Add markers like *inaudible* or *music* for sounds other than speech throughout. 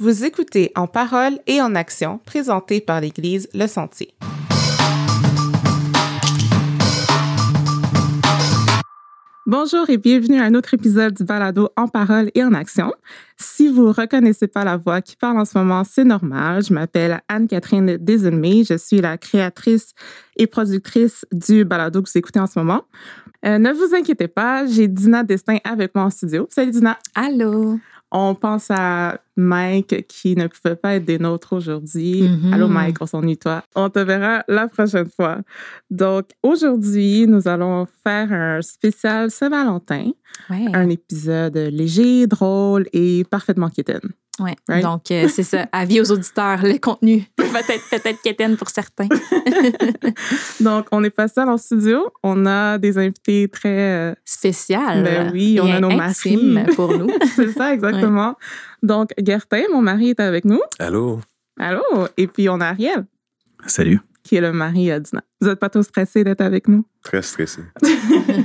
Vous écoutez En parole et en action, présenté par l'Église Le Sentier. Bonjour et bienvenue à un autre épisode du balado En parole et en action. Si vous reconnaissez pas la voix qui parle en ce moment, c'est normal. Je m'appelle Anne-Catherine Desenmay. Je suis la créatrice et productrice du balado que vous écoutez en ce moment. Euh, ne vous inquiétez pas, j'ai Dina Destin avec moi en studio. Salut Dina. Allô. On pense à Mike qui ne pouvait pas être des nôtres aujourd'hui. Mhm. Allô Mike, on s'ennuie toi. On te verra la prochaine fois. Donc aujourd'hui, nous allons faire un spécial Saint-Valentin, Ouais. un épisode léger, drôle et parfaitement quétaine. Ouais. right? Donc, euh, c'est ça. Avis aux auditeurs, le contenu *laughs* peut-être peut-être quétaine pour certains. *laughs* Donc on n'est pas seul en studio, on a des invités très euh, Spécial. Ben oui, on a nos maris. *laughs* pour nous. c'est ça exactement. Donc Gertin, mon mari est avec nous. Allô? Allô? Et puis on a Ariel Salut. qui est le mari à Dina. Vous n'êtes pas trop stressés d'être avec nous? Très stressé.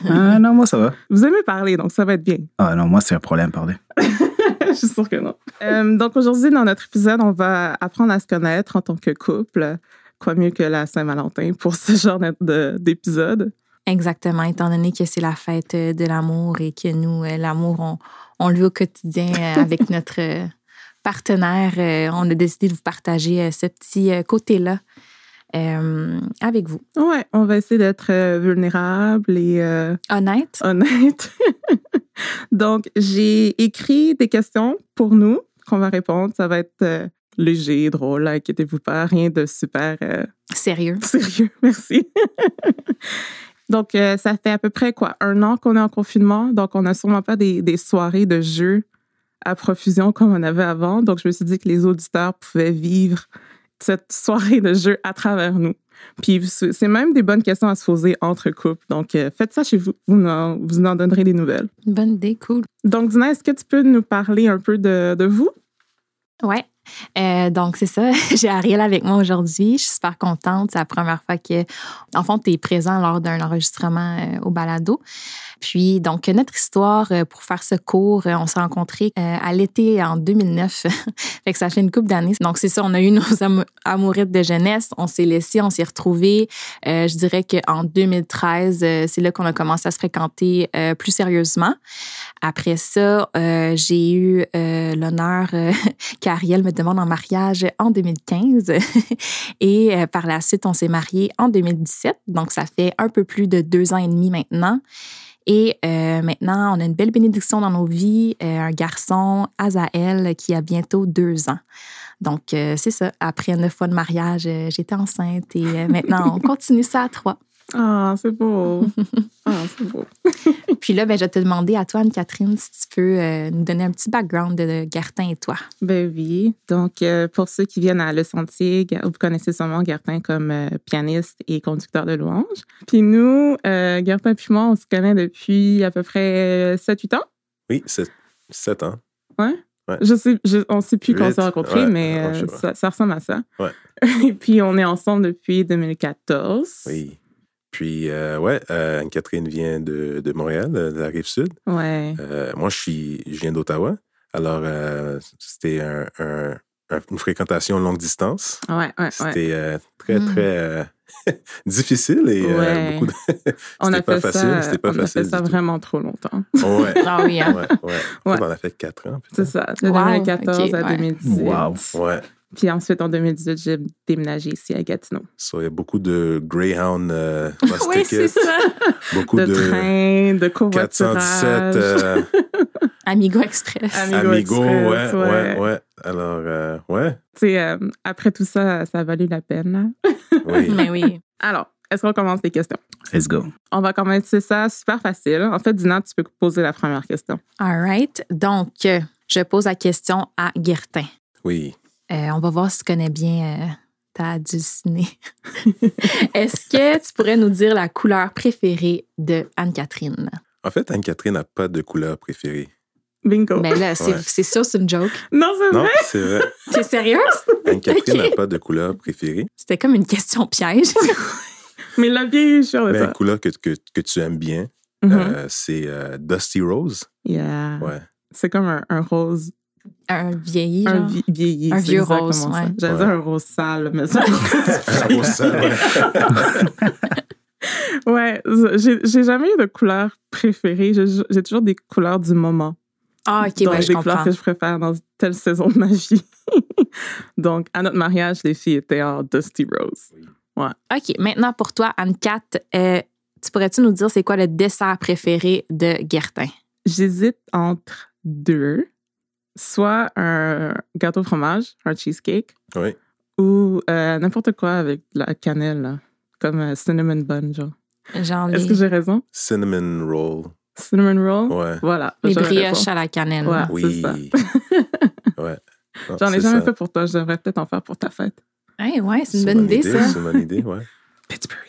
Ah non, moi ça va. Vous aimez parler, donc ça va être bien. Ah non, moi c'est un problème parler. *laughs* Je suis sûre que non. Euh, donc aujourd'hui, dans notre épisode, on va apprendre à se connaître en tant que couple. Quoi mieux que la Saint-Valentin pour ce genre de- d'épisode? Exactement, étant donné que c'est la fête de l'amour et que nous, euh, l'amour, on, on le vit au quotidien euh, *laughs* avec notre partenaire. On a décidé de vous partager ce petit côté-là euh, avec vous. Ouais, on va essayer d'être vulnérable et euh, Honnête? honnête. *laughs* donc, j'ai écrit des questions pour nous qu'on va répondre. Ça va être euh, léger, drôle, inquiétez-vous pas, rien de super euh, Sérieux? *laughs* Sérieux, merci. *laughs* donc, euh, ça fait à peu près quoi, un an qu'on est en confinement. Donc, on n'a sûrement pas des, des soirées de jeux à profusion comme on avait avant. Donc, je me suis dit que les auditeurs pouvaient vivre cette soirée de jeux à travers nous. Puis, c'est même des bonnes questions à se poser entre couples. Donc, euh, faites ça chez vous. Vous en, vous en donnerez des nouvelles. Bonne idée, cool. Donc, Dina, est-ce que tu peux nous parler un peu de, de vous? Ouais. Euh, donc, c'est ça. *laughs* J'ai Ariel avec moi aujourd'hui. Je suis super contente. C'est la première fois que, en fond, tu es présent lors d'un enregistrement euh, au balado. Puis, donc, notre histoire, euh, pour faire ce cours, euh, on s'est rencontrés euh, à l'été en 2009. *laughs* fait que ça fait une couple d'années. Donc, c'est ça, on a eu nos amou- amourettes de jeunesse. On s'est laissés, on s'est retrouvés. Je dirais qu'en 2013, euh, c'est là qu'on a commencé à se fréquenter plus sérieusement. Après ça, j'ai eu l'honneur *laughs* qu'Ariel me demande en mariage en 2015. *laughs* et par la suite, on s'est mariés en 2017. Donc, ça fait un peu plus de deux ans et demi maintenant. Et euh, maintenant, on a une belle bénédiction dans nos vies, euh, un garçon, Azaël, qui a bientôt deux ans. Donc, euh, c'est ça. Après neuf fois de mariage, j'étais enceinte et maintenant, on *laughs* continue ça à trois. Ah, c'est beau. *laughs* Ah, c'est beau. Puis là, ben, je vais te demander à toi, Anne-Catherine, si tu peux euh, nous donner un petit background de, Gertin et toi. Ben oui. Donc, euh, pour ceux qui viennent à Le Sentier, vous connaissez sûrement Gertin comme euh, pianiste et conducteur de louanges. Puis nous, euh, Gertin puis moi, on se connaît depuis à peu près 7-8 ans. Oui, c'est 7 ans. Je sais, je, on ne sait plus quand on s'est rencontrés, ouais, mais euh, ça, ça ressemble à ça. Ouais. *laughs* et puis, on est ensemble depuis 2014. Oui. Puis, euh, ouais, euh, Anne-Catherine vient de, de Montréal, de la rive sud. Ouais. Euh, moi, je, suis, je viens d'Ottawa. Alors, euh, c'était un- un- un- une fréquentation longue distance. Ouais, ouais, ouais. C'était euh, très, Mm. très euh, *laughs* difficile et euh, Ouais. beaucoup de... *laughs* On a c'était pas fait facile, ça, pas on a fait ça tout. vraiment trop longtemps. *laughs* Ouais. Ah oui, hein? Ouais, ouais. Ouais. On en a fait 4 ans. C'est ça, de Wow, 2014 ok, à ouais. 2018. Wow. Ouais. Puis ensuite, en 2018, j'ai déménagé ici à Gatineau. So, il y a beaucoup de Greyhound euh, *laughs* Oui, c'est ça. beaucoup de, de, train, de covoiturage. 417 euh, *laughs* Amigo Express. Amigo Amigo, ouais, Express, ouais, ouais. ouais, Alors, euh, ouais, Tu sais, euh, après tout ça, ça a valu la peine. là. oui. Mais *laughs* oui. Alors, est-ce qu'on commence les questions? Let's go. On va commencer ça super facile. En fait, Dina, tu peux poser la première question. All right. Donc, je pose la question à Gertin. Oui. Euh, on va voir si tu connais bien euh, ta dulcinée. *laughs* Est-ce que tu pourrais nous dire la couleur préférée de Anne-Catherine? En fait, Anne-Catherine n'a pas de couleur préférée. Bingo. Ben là, c'est Ouais. c'est sûr, c'est une joke. non, c'est Non, vrai? c'est vrai. *laughs* T'es sérieuse? Anne-Catherine *laughs* n'a pas de couleur préférée. C'était comme une question piège. Mais l'a bien de Mais une couleur que, que, que tu aimes bien, Mhm. euh, c'est euh, Dusty Rose. Yeah. Ouais. C'est comme un, un rose Un vieilli, Un vie- vieilli. Un vieux rose, ouais. J'allais Ouais. dire un rose sale, mais c'est *laughs* un rose ça, ouais. *laughs* Ouais, j'ai j'ai jamais eu de couleur préférée. J'ai j'ai toujours des couleurs du moment. Ah, OK, Donc, ouais, je des couleurs comprends. que je préfère dans telle saison de ma vie. *laughs* Donc, à notre mariage, les filles étaient en Dusty Rose. OK, maintenant pour toi, Anne-Cat, euh, tu pourrais-tu nous dire c'est quoi le dessert préféré de Guertin? J'hésite entre deux. Soit un gâteau au fromage, un cheesecake, Oui. ou euh, n'importe quoi avec de la cannelle, là, comme euh, cinnamon bun, genre. Genre Est-ce les, que j'ai raison? Cinnamon roll. Cinnamon roll? Ouais. Voilà. les brioches raison. à la cannelle. Ouais. Oui. ça. *laughs* ouais. *laughs* Non, J'en ai jamais ça. fait pour toi. Je devrais peut-être en faire pour ta fête. Hey, ouais, c'est une C'est bonne idée, ça. C'est une bonne idée, ouais. *laughs* Pittsburgh.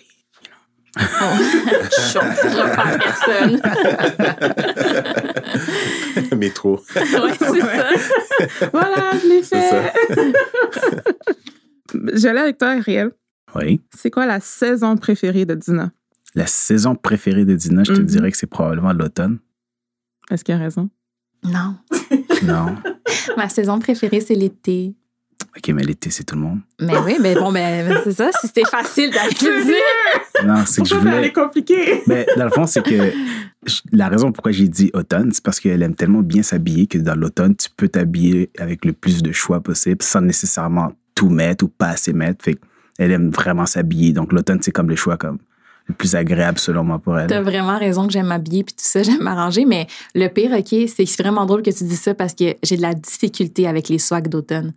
Oh, je ne personne. *laughs* Métro. *laughs* ouais, c'est ça. Voilà, je l'ai fait. J'allais avec toi, Ariel. Oui. C'est quoi la saison préférée de Dina? La saison préférée de Dina, je te Mhm. dirais que c'est probablement l'automne. Est-ce qu'il a raison? Non. Non. *laughs* Ma saison préférée, c'est l'été. OK, mais l'été, c'est tout le monde. Mais oui, mais bon, ben, c'est ça. Si c'était facile d'aller dire. Non, c'est que je voulais... compliquée? Mais dans le fond, c'est que je- la raison pourquoi j'ai dit automne, c'est parce qu'elle aime tellement bien s'habiller que dans l'automne, tu peux t'habiller avec le plus de choix possible sans nécessairement tout mettre ou pas assez mettre. Fait elle aime vraiment s'habiller. Donc l'automne, c'est comme le choix comme le plus agréable selon moi pour elle. T'as vraiment raison que j'aime m'habiller puis tout ça, *laughs* j'aime m'arranger. Mais le pire, OK, c'est vraiment drôle que tu dis ça parce que j'ai de la difficulté avec les swags d'automne.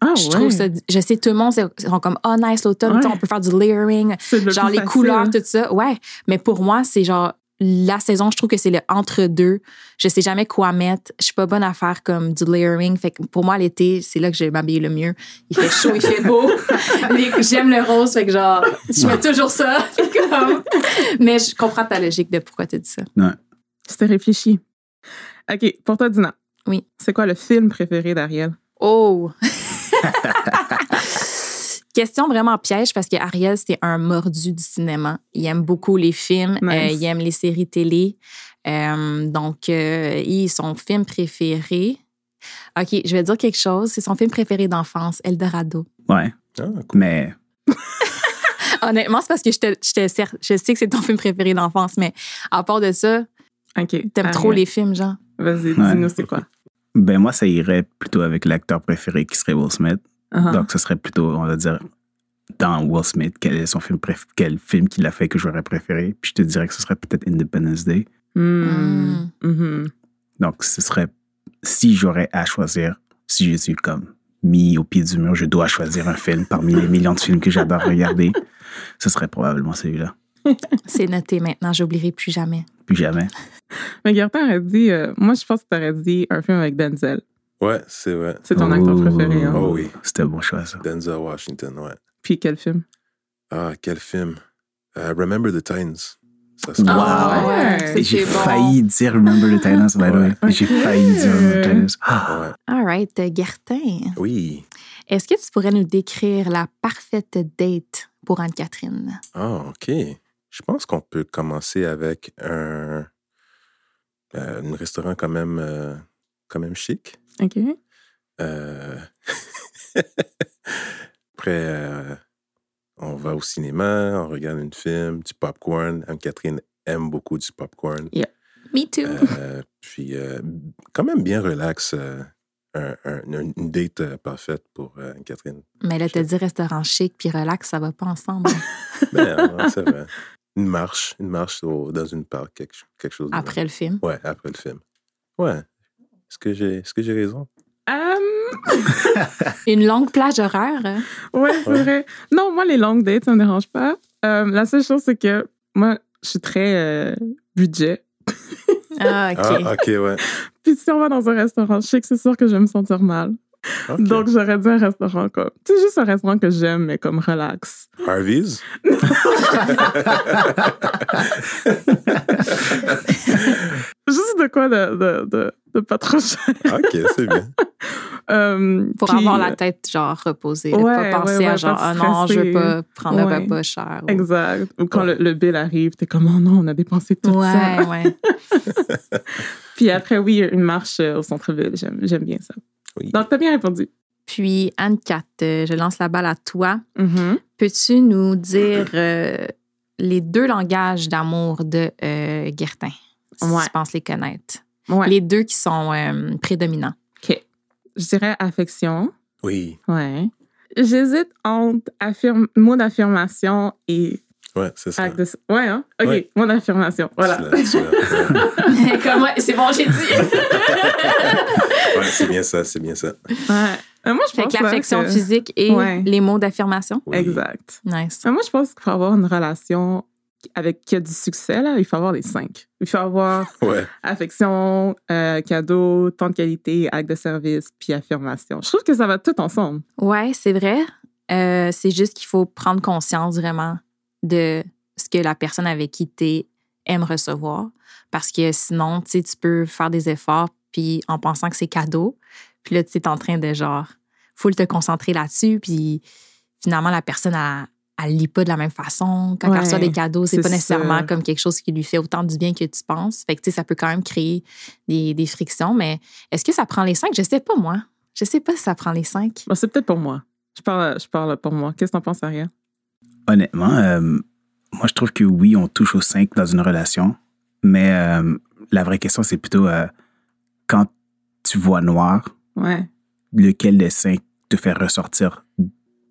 Ah je trouve ça. Je sais, tout le monde, sont comme, oh, nice, l'automne, Ouais. on peut faire du layering, le genre les facile. couleurs, tout ça. Ouais. Mais pour moi, c'est genre la saison, je trouve que c'est le entre-deux. Je sais jamais quoi mettre. Je suis pas bonne à faire comme du layering. Fait que pour moi, l'été, c'est là que je vais m'habiller le mieux. Il fait chaud, il fait beau. *laughs* J'aime le rose, fait que genre, je mets toujours ça. *laughs* Comme- Mais je comprends ta logique de pourquoi tu dis ça. C'était réfléchi. OK, pour toi, Dina. Oui. C'est quoi le film préféré d'Ariel? Oh! *laughs* *laughs* Question vraiment piège parce que Ariel, c'est un mordu du cinéma. Il aime beaucoup les films, Nice. euh, il aime les séries télé. Euh, donc, euh, il- son film préféré. OK, je vais dire quelque chose. C'est son film préféré d'enfance, Eldorado. Ouais. Ah, cool. Mais *laughs* Honnêtement, c'est parce que je, te, je, te je sais que c'est ton film préféré d'enfance, mais à part de ça, OK. t'aimes trop les films, genre. Vas-y, Ouais. dis-nous c'est quoi? Ben moi, ça irait plutôt avec l'acteur préféré qui serait Will Smith. Uh-huh. Donc, ce serait plutôt, on va dire, dans Will Smith, quel est son film préf- quel film qu'il a fait que j'aurais préféré. Puis je te dirais que ce serait peut-être Independence Day. Hmm. Mhm. Donc, ce serait, si j'aurais à choisir, si je suis comme mis au pied du mur, je dois choisir un film parmi les millions de films que j'adore regarder, ce serait probablement celui-là. *laughs* C'est noté maintenant, j'oublierai plus jamais. Plus jamais. Mais Gertin aurait dit, euh, moi, je pense que tu aurais dit un film avec Denzel. Ouais, c'est vrai. C'est ton acteur Oh. préféré. Hein? Oh oui. C'était un bon choix, ça. Denzel Washington, ouais. Puis quel film? Ah, quel film? Euh, Remember the Titans. Ça, c'est Ah, Wow. ouais. J'ai bon. failli dire Remember the Titans, by the way. J'ai failli dire Remember the Titans. Ah. Ouais. All right, euh, Gertin. Oui. Est-ce que tu pourrais nous décrire la parfaite date pour Anne-Catherine? Ah, OK. Je pense qu'on peut commencer avec un, euh, un restaurant quand même, euh, quand même chic. OK. Euh, *laughs* Après, on va au cinéma, on regarde un film, du popcorn. Anne-Catherine aime beaucoup du popcorn. Me too. Puis, quand même bien relax. un- un- une date parfaite pour euh, Anne-Catherine. Mais là, t'as dit restaurant chic puis relax, ça va pas ensemble. Ben, ouais, c'est vrai. *laughs* Une marche, une marche au- dans une parc, quelque, ch- quelque chose. de Après le film? Ouais, après le film. Ouais. Est-ce que j'ai est-ce que j'ai raison? Um, *laughs* Une longue plage horaire. hein? ouais, c'est Ouais. vrai. Non, moi, les longues dates, ça me dérange pas. Euh, la seule chose, c'est que moi, je suis très euh, budget. Ah, OK. Ah, OK, ouais. *laughs* Puis si on va dans un restaurant chic, c'est sûr que je vais me sentir mal. Donc, j'aurais dit un restaurant comme... Tu sais, juste un restaurant que j'aime, mais comme relax. Harvey's? *laughs* Juste de quoi de, de, de, de pas trop cher. OK, c'est bien. *laughs* Euh, Pour puis- avoir la tête, genre, reposée. Ouais, pas penser ouais, à ouais, genre, pas ah non, je veux pas prendre un repas cher. ou- Exact. Ou quand Ouais. le, le bill arrive, t'es comme, oh non, on a dépensé tout ça. Ouais, ouais. *laughs* Puis après, oui, une marche euh, au centre-ville, j'aime, j'aime bien ça. Oui. Donc, t'as bien répondu. Puis, Anne-Cat, euh, je lance la balle à toi. Mhm. Peux-tu nous dire euh, les deux langages d'amour de euh, Guertin, si Ouais. tu penses les connaître? Ouais. Les deux qui sont euh, prédominants. OK. Je dirais affection. Oui, Ouais. J'hésite entre affirme, mot d'affirmation et ouais, c'est ça. acte de... Ouais, hein? OK, Ouais. mot d'affirmation. Voilà. *laughs* C'est bon, j'ai dit. *laughs* Ouais, c'est bien ça, c'est bien ça. Ouais. Euh, moi, je fait pense que l'affection que- physique et Ouais. les mots d'affirmation. Oui. Exact. Nice. Euh, Moi, je pense qu'il faut avoir une relation avec qui a du succès, là. Il faut avoir les cinq. Il faut avoir *laughs* Ouais, affection, euh, cadeau, temps de qualité, acte de service, puis affirmation. Je trouve que ça va tout ensemble. Ouais, c'est vrai. Euh, c'est juste qu'il faut prendre conscience vraiment de ce que la personne avec qui tu aime recevoir. Parce que sinon, tu peux faire des efforts puis en pensant que c'est cadeau. Puis là, tu es en train de genre, faut te concentrer là-dessus. Puis finalement, la personne, elle, elle lit pas de la même façon. Quand Ouais, elle reçoit des cadeaux, c'est c'est pas nécessairement ça. comme quelque chose qui lui fait autant du bien que tu penses. Fait que, tu sais, ça peut quand même créer des, des frictions. Mais est-ce que ça prend les cinq? Je sais pas, moi. Je sais pas si ça prend les cinq. Bon, c'est peut-être pour moi. Je parle, je parle pour moi. Qu'est-ce que t'en penses, Ariel? Honnêtement, euh, moi, je trouve que oui, on touche aux cinq dans une relation, mais euh, la vraie question, c'est plutôt euh, quand tu vois noir, Ouais. lequel des cinq te fait ressortir?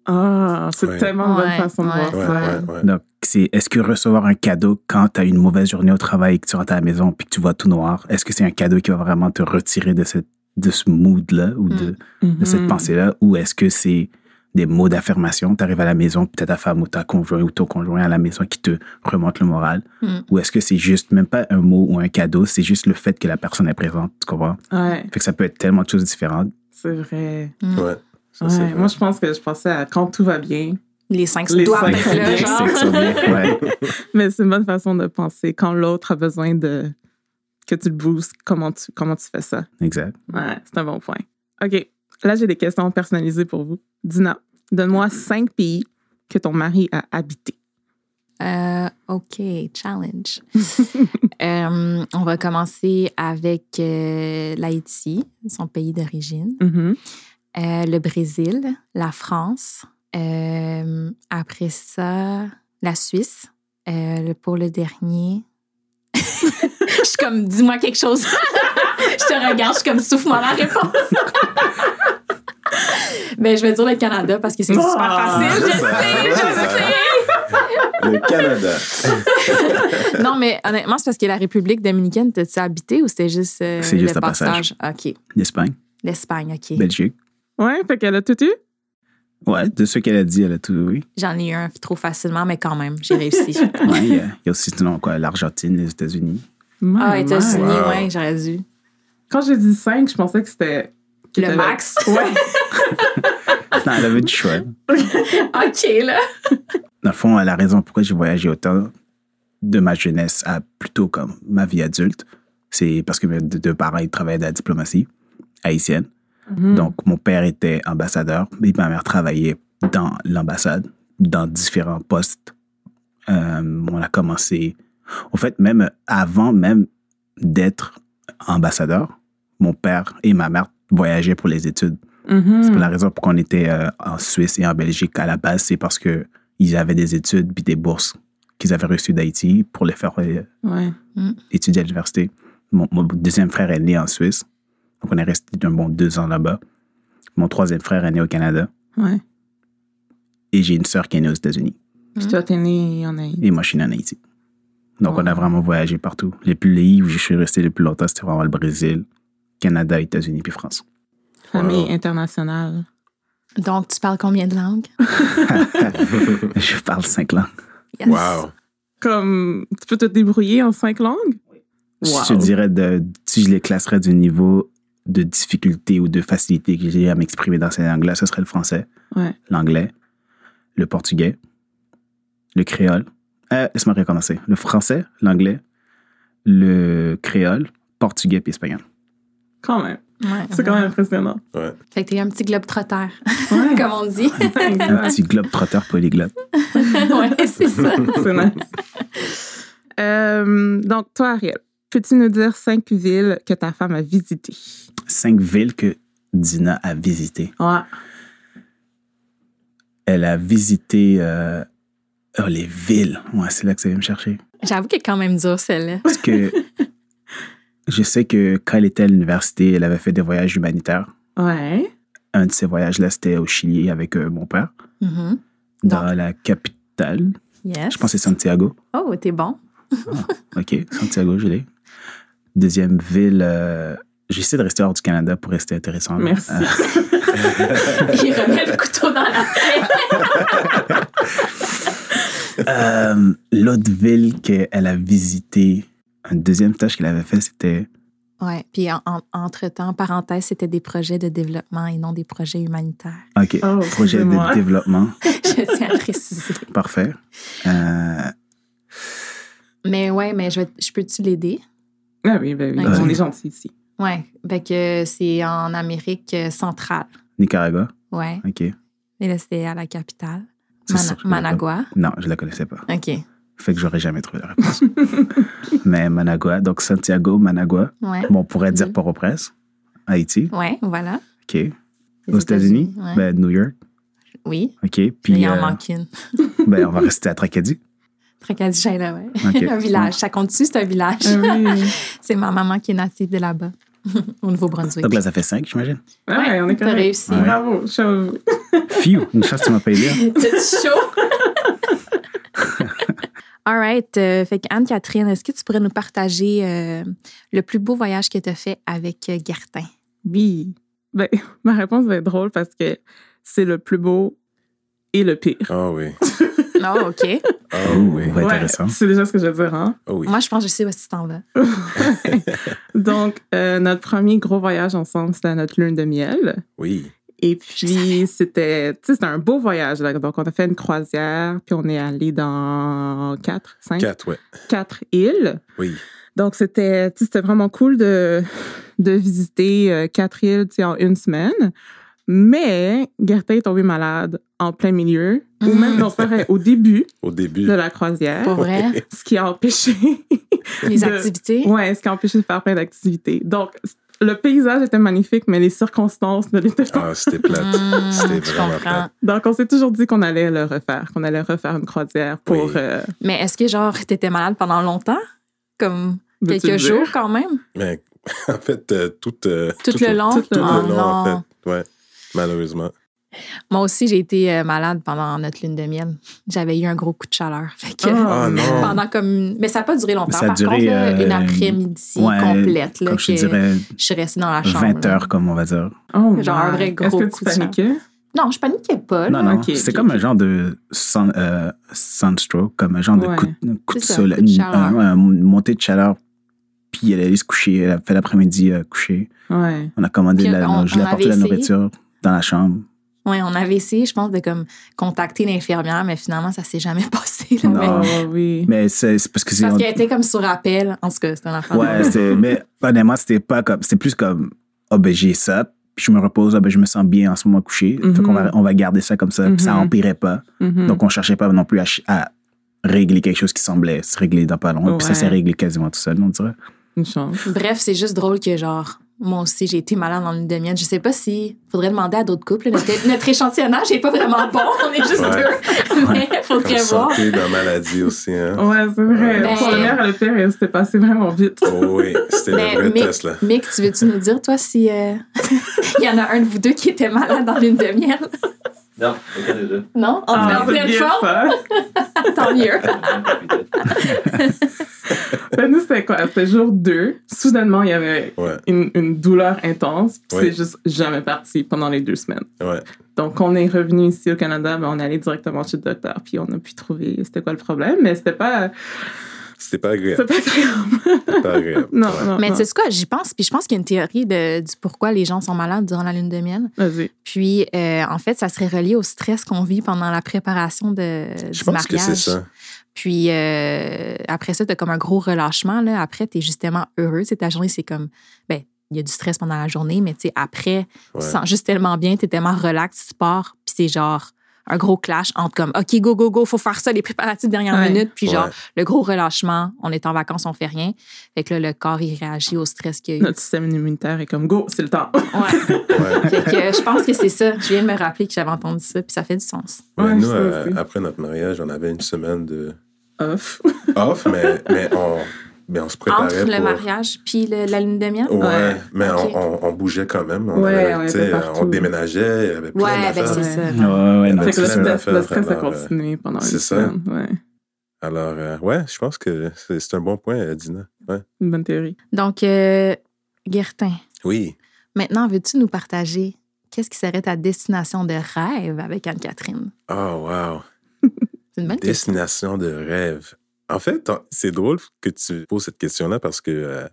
Ah, c'est Ouais. tellement une bonne Ouais, façon de voir ouais, ça. ouais, ouais. Donc, c'est est-ce que recevoir un cadeau quand tu as une mauvaise journée au travail et que tu rentres à la maison puis que tu vois tout noir, est-ce que c'est un cadeau qui va vraiment te retirer de, cette, de ce mood-là ou de, de cette Mhm. pensée-là ou est-ce que c'est des mots d'affirmation, tu arrives à la maison, t'as ta femme ou ta conjoint ou ton conjoint à la maison qui te remonte le moral Mm. ou est-ce que c'est juste même pas un mot ou un cadeau, c'est juste le fait que la personne est présente, tu comprends? Ouais, Fait que ça peut être tellement de choses différentes. c'est vrai. Mm. Ouais, ça, Ouais, vrai. moi, je pense que je pensais à quand tout va bien. Les cinq Les doivent cinq être là, bien, genre. *laughs* Ouais. Mais c'est une bonne façon de penser. Quand l'autre a besoin de que tu le boostes, comment tu, comment tu fais ça? Exact. Ouais, c'est un bon point. OK. Là, j'ai des questions personnalisées pour vous. Dina, donne-moi cinq pays que ton mari a habité. Euh, OK, challenge. *laughs* Euh, on va commencer avec euh, l'Haïti, son pays d'origine, Mhm. Euh, le Brésil, la France, après ça, la Suisse. Pour le dernier, *laughs* je suis comme, dis-moi quelque chose. *laughs* je te regarde, je suis comme, souffle-moi la réponse. Ben, je vais dire le Canada parce que c'est super Ah, facile. Je ça, sais, je ça. sais. Le Canada. *laughs* Non, mais honnêtement, c'est parce que la République dominicaine, t'as-tu habité ou c'était juste, euh, C'est juste le un passage. OK. L'Espagne, L'Espagne, OK. Belgique. Ouais, fait qu'elle a tout eu? Ouais, de ce qu'elle a dit, elle a tout, oui. J'en ai eu un trop facilement, mais quand même, j'ai réussi. *laughs* Ouais, il y, a- il y a aussi sinon quoi, l'Argentine, les États-Unis. Ah. États-Unis, Wow. ouais, j'aurais dû. Quand j'ai dit cinq, je pensais que c'était. Le max. Ouais. *laughs* Non, elle avait du choix. OK, là. Dans le fond, la raison pourquoi j'ai voyagé autant de ma jeunesse à plutôt comme ma vie adulte, c'est parce que mes deux parents ils travaillaient dans la diplomatie haïtienne. Mhm. Donc, mon père était ambassadeur et ma mère travaillait dans l'ambassade, dans différents postes. Euh, on a commencé, en fait, même avant même d'être ambassadeur, mon père et ma mère voyageaient pour les études. Mhm. C'est pour la raison pour qu'on était euh, en Suisse et en Belgique à la base, c'est parce que ils avaient des études puis des bourses qu'ils avaient reçues d'Haïti pour les faire euh, Ouais. étudier à l'université. Mon, mon deuxième frère est né en Suisse, donc on est resté un bon deux ans là-bas. Mon troisième frère est né au Canada Ouais. et j'ai une sœur qui est née aux États-Unis. Puis toi, t'es né en Haïti. Et moi, je suis né en Haïti. Donc, on a vraiment voyagé partout. Les pays où je suis resté le plus longtemps, c'était vraiment le Brésil, Canada, États-Unis puis France. Famille Wow. internationale. Donc, tu parles combien de langues? *laughs* *laughs* je parle cinq langues. Yes. Wow. Comme, tu peux te débrouiller en cinq langues? Wow. Je te dirais, de, si je les classerais du niveau de difficulté ou de facilité que j'ai à m'exprimer dans ces langues-là, ce serait le français, Ouais. l'anglais, le portugais, le créole. Euh, Laisse-moi recommencer. Le français, l'anglais, le créole, portugais puis espagnol. Quand même. Ouais. C'est quand même impressionnant. Ouais. Fait que t'es un petit globe trotteur, Ouais. *laughs* comme on dit. *laughs* Un petit globe trotteur polyglotte. ouais, c'est ça. *laughs* C'est nice. Euh, donc, toi, Ariel, peux-tu nous dire cinq villes que ta femme a visitées? Cinq villes que Dina a visité. Ouais. Elle a visité euh, oh, les villes. Ouais, c'est là que ça vient me chercher. J'avoue qu'elle est quand même dure, celle-là. Parce que je sais que quand elle était à l'université, elle avait fait des voyages humanitaires. Ouais. Un de ces voyages-là, c'était au Chili avec euh, mon père, Mhm. dans Donc. la capitale. Yes. Je pense que c'est Santiago. Oh, t'es bon. OK, Santiago, je l'ai. Deuxième ville, euh, j'essaie de rester hors du Canada pour rester intéressant. Merci. Euh, *laughs* Il remet le couteau dans la plaie. *laughs* euh, L'autre ville qu'elle a visitée, un deuxième tâche qu'elle avait fait, c'était. Ouais. Puis en- en- entre-temps, parenthèse, c'était des projets de développement et non des projets humanitaires. OK, Oh, projet de développement. *laughs* Je tiens à préciser. Parfait. Euh, Mais ouais, mais je, peux-tu l'aider? Ah oui, ben oui. Ok. On est gentils ici. Ouais. Fait que c'est en Amérique centrale. Nicaragua? Ouais. OK. Et là, c'était à la capitale. Mana- Managua. Non, je la connaissais pas. OK. Fait que j'aurais jamais trouvé la réponse. *laughs* Mais Managua, donc Santiago, Managua. Ouais. Bon, on pourrait dire Mhm. Port-au-Prince, Haïti. Ouais, voilà. OK. Les Aux États-Unis, ouais. ben, New York. Oui. OK. Mais Puis, il en euh, manque une. *laughs* ben, on va rester à Tracadie. Tracadie, là, ouais. OK. *laughs* un village. Ça compte-tu, c'est un village? Ah oui. c'est ma maman qui est native de là-bas, au Nouveau-Brunswick. Donc là, ça fait cinq, j'imagine. Ouais, on est correct. réussi. Ouais. Bravo. Chaud. Phew, une chance que tu m'as pas aidé. hein. T'es chaud? All right. euh, fait que Anne-Catherine, est-ce que tu pourrais nous partager euh, le plus beau voyage que tu as fait avec euh, Gertin? Oui. Ben, *laughs* ma réponse va être drôle parce que c'est le plus beau et le pire. Ah oui. Non, *laughs* OK. Ah Oh, oui. ouais, intéressant. c'est déjà ce que je veux dire, hein? Ah oui. Moi, je pense que je sais où est-ce que tu t'en vas. *laughs* Donc, euh, notre premier gros voyage ensemble, c'était notre lune de miel. Oui. Et puis, c'était, tu sais, c'était un beau voyage. là. Donc, on a fait une croisière, puis on est allé dans quatre, cinq, Quatre, ouais. quatre îles. Oui. Donc, c'était, tu sais, c'était vraiment cool de, de visiter euh, quatre îles, tu sais, en une semaine. Mais Gertin est tombé malade en plein milieu, ou Mhm. même, non, c'est pas vrai, au début Au début. de la croisière, Pour vrai? ce qui a empêché, Les De- activités? ouais, ce qui a empêché de faire plein d'activités. Donc, le paysage était magnifique, mais les circonstances ne l'étaient pas. Ah, c'était plate. *laughs* Hmm, C'était vraiment plate. Donc, on s'est toujours dit qu'on allait le refaire, qu'on allait refaire une croisière pour. Oui. euh, Mais est-ce que, genre, t'étais malade pendant longtemps? Comme veux-tu quelques jours, quand même? Mais *laughs* en fait, euh, tout, euh, Tout le long? tout le Tout le long, non. en fait. Ouais. Malheureusement. Moi aussi, j'ai été euh, malade pendant notre lune de miel. J'avais eu un gros coup de chaleur. Fait que, Ah, *laughs* non. pendant comme... Mais ça n'a pas duré longtemps. Ça a Par duré, contre, là, euh, une après-midi ouais, complète. Là, Comme je dirais, je suis restée dans la chambre. 20 là. heures, comme on va dire. Oh, Genre un vrai gros Est-ce que coup tu de paniquais? Non, je paniquais pas. là. Non, c'était comme un genre de sun- euh, sunstroke, comme un genre de Ouais. coup, de- coup soleil, coup de une, chaleur. une montée de chaleur. Puis elle est allée se coucher, elle a fait l'après-midi euh, coucher. Ouais. On a commandé, Puis de la, on- je l'ai on apporté la nourriture dans la chambre. Ouais, on avait essayé, je pense, de comme contacter l'infirmière, mais finalement, ça s'est jamais *laughs* passé. Là, Non. mais- Oh, oui. Mais c'est parce que c'est. Parce qu'elle était comme sur appel. En tout cas, c'était un affaire. Ouais, c'est- mais honnêtement, c'était pas comme. C'était plus comme, ah ben j'ai ça, puis je me repose, ah ben je me sens bien en ce moment couché. Fait Mhm. qu'on va, on va garder ça comme ça, puis ça Mhm. empirait pas. Mhm. Donc on cherchait pas non plus à, régler quelque chose qui semblait se régler dans pas long. Puis ça Ouais. s'est réglé quasiment tout seul, on dirait. Une chance. Bref, c'est juste drôle que, genre, moi aussi, j'ai été malade en une demi-heure. Je sais pas si faudrait demander à d'autres couples. Notre, notre échantillonnage n'est pas vraiment bon. On est juste Ouais. deux. Mais faudrait voir. santé dans la maladie aussi, hein. Ouais, c'est vrai. Ben- Pour le meilleur et le pire, c'était passé vraiment vite. Oh oui, c'était le vrai Mick, test, là. Mick, tu veux-tu nous dire, toi, si euh, *laughs* il y en a un de vous deux qui était malade dans l'une de miel? Non, aucun des deux. Non? On Ah, est en pleine forme? Tant mieux. *laughs* Ben, nous, c'était quoi? C'était jour 2. Soudainement, il y avait Ouais, une, une douleur intense. Puis Oui. c'est juste jamais parti pendant les deux semaines. ouais. Donc, on est revenu ici au Canada, ben, on est allé directement chez le docteur, puis on a pu trouver c'était quoi le problème, mais c'était pas, C'était pas agréable. c'était pas agréable. C'était pas agréable. Non, Ouais. non. Mais tu sais quoi, j'y pense, puis je pense qu'il y a une théorie de, du pourquoi les gens sont malades durant la lune de miel. Vas-y. Puis, euh, en fait, ça serait relié au stress qu'on vit pendant la préparation de, Je du pense mariage. que c'est ça. Puis, euh, après ça, tu as comme un gros relâchement. Là. Après, tu es justement heureux. Tu sais, ta journée, c'est comme. Ben, il y a du stress pendant la journée, mais tu sais, après, Ouais. tu te sens juste tellement bien, tu es tellement relax, tu pars, puis c'est genre un gros clash entre comme, OK, go, go, go, faut faire ça, les préparatifs dernière Ouais. minute. Puis genre, Ouais. le gros relâchement, on est en vacances, on fait rien. Fait que là, le corps, il réagit au stress qu'il y a eu. Notre système immunitaire est comme go, c'est le temps. Ouais. *laughs* Ouais. fait que je pense que c'est ça. Je viens de me rappeler que j'avais entendu ça, puis ça fait du sens. Ouais, Ouais, nous, euh, après notre mariage, on avait une semaine de Off. off, mais, mais, on, mais on se préparait Entre le pour... mariage puis le- la lune de miel? Ouais, Ouais. mais on, on, on bougeait quand même. On, Ouais, avait, on déménageait, il y avait plein Ouais, ben c'est ça. Ouais, ouais, non, Fait que le stress, d'affaires, le stress a alors, euh, continué pendant une c'est ça. semaine. Ouais. Alors, euh, ouais, je pense que c'est un bon point, euh, Dina. Ouais. Une bonne théorie. Donc, euh, Gertin, Oui. maintenant, veux-tu nous partager qu'est-ce qui serait ta destination de rêve avec Anne-Catherine? Oh, wow. C'est une bonne question. Destination de rêve. En fait, c'est drôle que tu poses cette question-là parce que euh,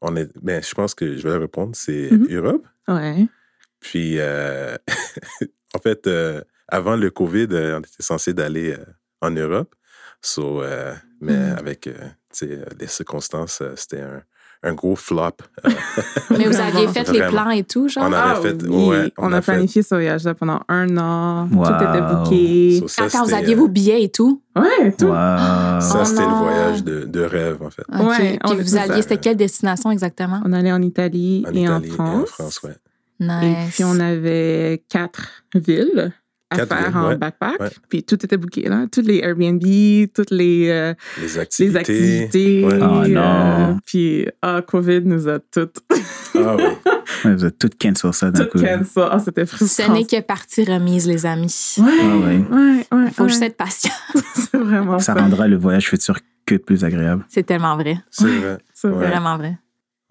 on est. Ben, je pense que je vais répondre. C'est Mhm. Europe. Ouais. Puis, euh, *laughs* en fait, euh, avant le COVID, on était censé d'aller en Europe. So, mais Mhm. avec les circonstances, c'était un, un gros flop. *laughs* Mais vous aviez fait les plans et tout, genre? On a- Ah avait fait- oui, ouais, on, on a, a fait- planifié ce voyage-là pendant un an. Wow. Tout était booké. so, ça, Attends, vous aviez euh, vos billets et tout? Ouais, tout. Wow. Ça, Oh c'était le non. voyage de, de rêve, en fait. OK. Ouais, on Puis vous alliez, c'était quelle destination exactement? On allait en Italie En et, Italie en France. et en France, ouais. Nice. Et puis, on avait quatre villes à Quatre faire en ouais. backpack. Ouais. Puis, tout était booké, là. Toutes les Airbnb, toutes les, euh, Les activités. les activités. Ouais. Oh non. euh, puis, ah, COVID nous a toutes, Ah oui. Ouais, vous avez tout cancel ça d'un toutes coup. cancel. Ah, c'était Ce frustrant. n'est que partie remise, les amis. Ouais, Ah ouais. ouais, ouais. Il faut ouais. juste être patient. *laughs* C'est vraiment Ça ça. rendra le voyage futur que plus agréable. C'est tellement vrai. C'est vrai. C'est. Vraiment vrai.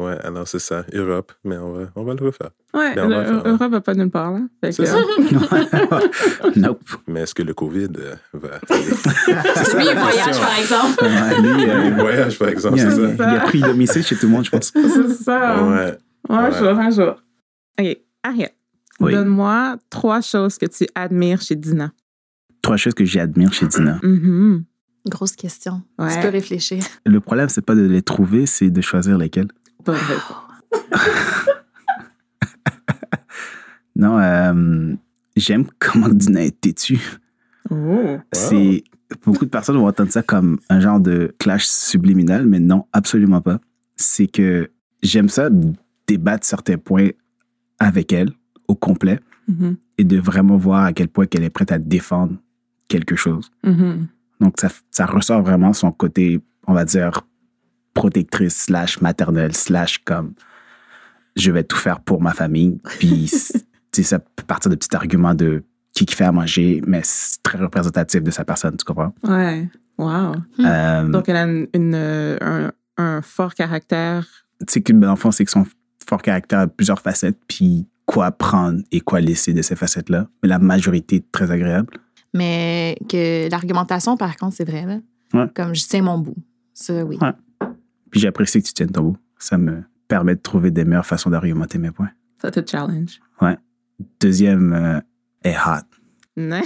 Ouais, alors c'est ça. Europe, mais on va, on va le refaire. Ouais, Ben, va le- faire, ouais. Europe va pas nulle part, là. C'est ça. *laughs* *laughs* nope. Mais est-ce que le COVID euh, va. *laughs* Lui, il voyage, par exemple. Ouais, lui, euh, Le voyage, par exemple, il, a, c'est C'est ça. il a pris domicile chez tout le monde, je pense. c'est ça. Ouais. Un Ouais. jour, un jour. OK, Ariel. Oui. Donne-moi trois choses que tu admires chez Dina. Trois choses que j'admire chez Dina. Mhm. Grosse question. Ouais. Tu peux réfléchir. Le problème, c'est pas de les trouver, c'est de choisir lesquels. *laughs* Non, euh, j'aime comment *laughs* Dina est têtue. Oh. C'est beaucoup de personnes vont entendre ça comme un genre de clash subliminal, mais non, absolument pas. C'est que j'aime ça débattre certains points avec elle au complet Mhm. et de vraiment voir à quel point qu'elle est prête à défendre quelque chose. Mhm. Donc ça, ça ressort vraiment son côté, on va dire, protectrice slash maternelle slash comme je vais tout faire pour ma famille. Puis *laughs* tu sais, ça peut partir de petits arguments de qui qui fait à manger, mais c'est très représentatif de sa personne, tu comprends? Ouais. Wow. Hmm. Euh, Donc, elle a une, une, un, un fort caractère. tu sais qu'une bonne enfant, c'est que son fort caractère a plusieurs facettes, puis quoi prendre et quoi laisser de ces facettes-là. Mais la majorité est très agréable. Mais que l'argumentation, par contre, c'est vrai. Là. Ouais. Comme je tiens mon bout. Ça, oui. Ouais. Puis j'apprécie que tu tiennes ton bout. Ça me permet de trouver des meilleures façons d'argumenter mes points. Ça te challenge. Deuxième euh, est hot. Non.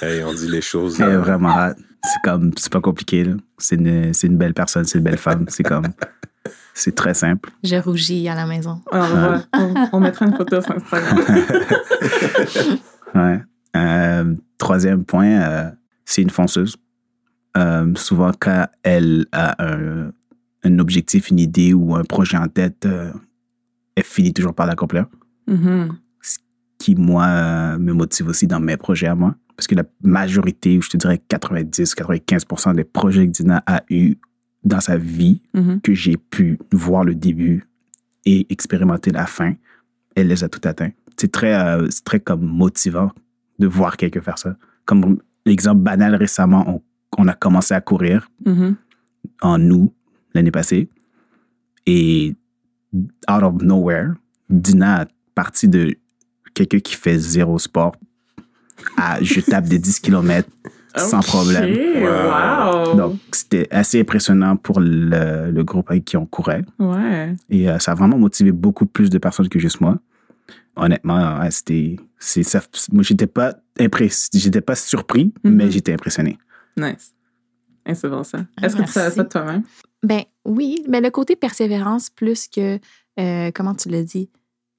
Hey, on dit les choses. Elle est vraiment hot. C'est comme, c'est pas compliqué. C'est une, c'est une belle personne, c'est une belle femme. C'est comme, c'est très simple. Je rougis à la maison. Alors, on, on mettra une photo sur Instagram. *laughs* Ouais. Euh, troisième point, euh, c'est une fonceuse. Euh, souvent, quand elle a un, un objectif, une idée ou un projet en tête, euh, elle finit toujours par l'accomplir. Mhm. Qui, moi, euh, me motive aussi dans mes projets à moi. Parce que la majorité, ou je te dirais 90-95% des projets que Dina a eu dans sa vie, Mhm. que j'ai pu voir le début et expérimenter la fin, elle les a tout atteints. C'est très, euh, très comme motivant de voir quelqu'un faire ça. Comme l'exemple banal récemment, on, on a commencé à courir Mhm. en août l'année passée et out of nowhere, Dina a parti de quelqu'un qui fait zéro sport à *laughs* je tape des 10 km sans problème. Wow. Donc, c'était assez impressionnant pour le, le groupe avec qui on courait. ouais. Et euh, ça a vraiment motivé beaucoup plus de personnes que juste moi. Honnêtement, ouais, c'était. Moi, j'étais pas impress... j'étais pas surpris, Mhm. mais j'étais impressionné. Nice. Et c'est bon, ça. Ah, Est-ce que tu savais ça de toi-même? Ben oui, mais le côté persévérance plus que euh, comment tu l'as dit,